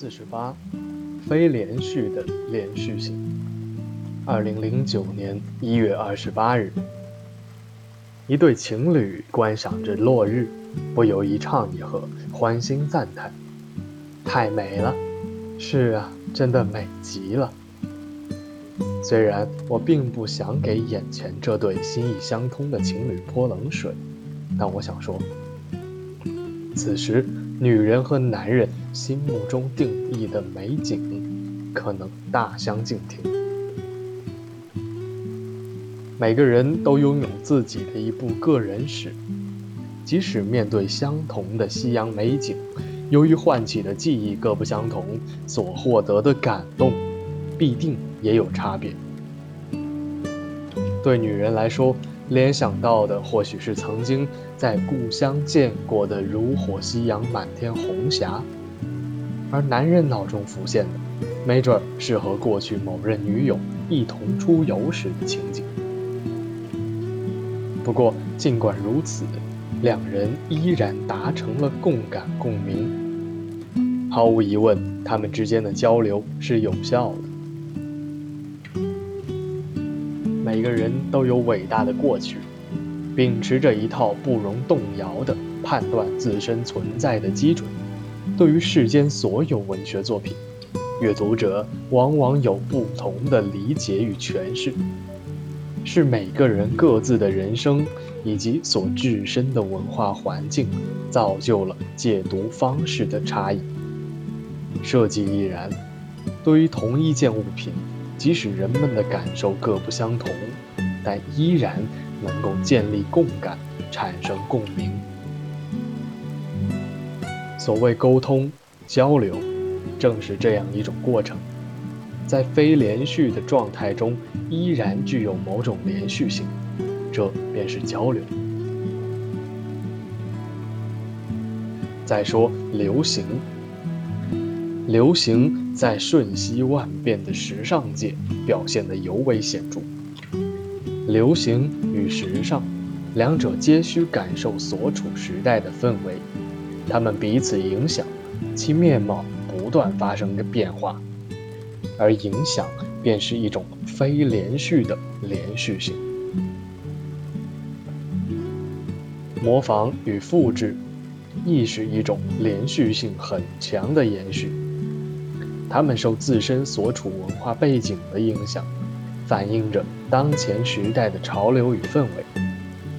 四十八，非连续的连续性。二零零九年一月二十八日，一对情侣观赏着落日，不由一唱一和，欢欣赞叹：“太美了！”“是啊，真的美极了。”虽然我并不想给眼前这对心意相通的情侣泼冷水，但我想说，此时。女人和男人心目中定义的美景，可能大相径庭。每个人都拥有自己的一部个人史，即使面对相同的夕阳美景，由于唤起的记忆各不相同，所获得的感动，必定也有差别。对女人来说，联想到的或许是曾经在故乡见过的如火夕阳、满天红霞，而男人脑中浮现的，没准是和过去某任女友一同出游时的情景。不过，尽管如此，两人依然达成了共感共鸣。毫无疑问，他们之间的交流是有效的。每个人都有伟大的过去，秉持着一套不容动摇的判断自身存在的基准。对于世间所有文学作品，阅读者往往有不同的理解与诠释，是每个人各自的人生以及所置身的文化环境，造就了解读方式的差异。设计亦然，对于同一件物品。即使人们的感受各不相同，但依然能够建立共感，产生共鸣。所谓沟通交流，正是这样一种过程，在非连续的状态中，依然具有某种连续性，这便是交流。再说流行，流行。在瞬息万变的时尚界表现得尤为显著。流行与时尚，两者皆需感受所处时代的氛围，它们彼此影响，其面貌不断发生着变化，而影响便是一种非连续的连续性。模仿与复制，亦是一种连续性很强的延续。他们受自身所处文化背景的影响，反映着当前时代的潮流与氛围，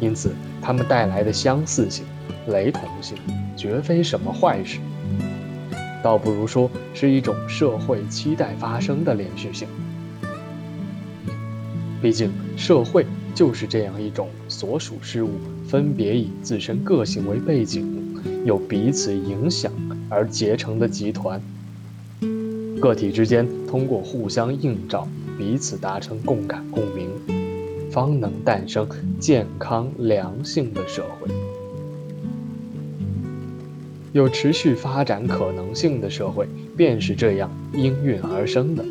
因此他们带来的相似性、雷同性，绝非什么坏事，倒不如说是一种社会期待发生的连续性。毕竟，社会就是这样一种所属事物分别以自身个性为背景，又彼此影响而结成的集团。个体之间通过互相映照，彼此达成共感共鸣，方能诞生健康良性的社会。有持续发展可能性的社会，便是这样应运而生的。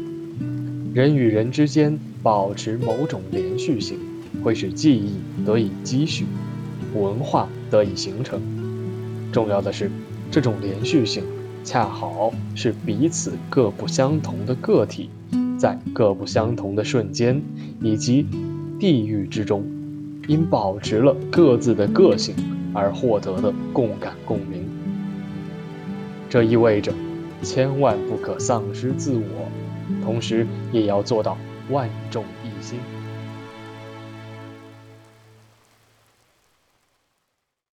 人与人之间保持某种连续性，会使记忆得以积蓄，文化得以形成。重要的是，这种连续性。恰好是彼此各不相同的个体，在各不相同的瞬间以及地域之中，因保持了各自的个性而获得的共感共鸣。这意味着，千万不可丧失自我，同时也要做到万众一心。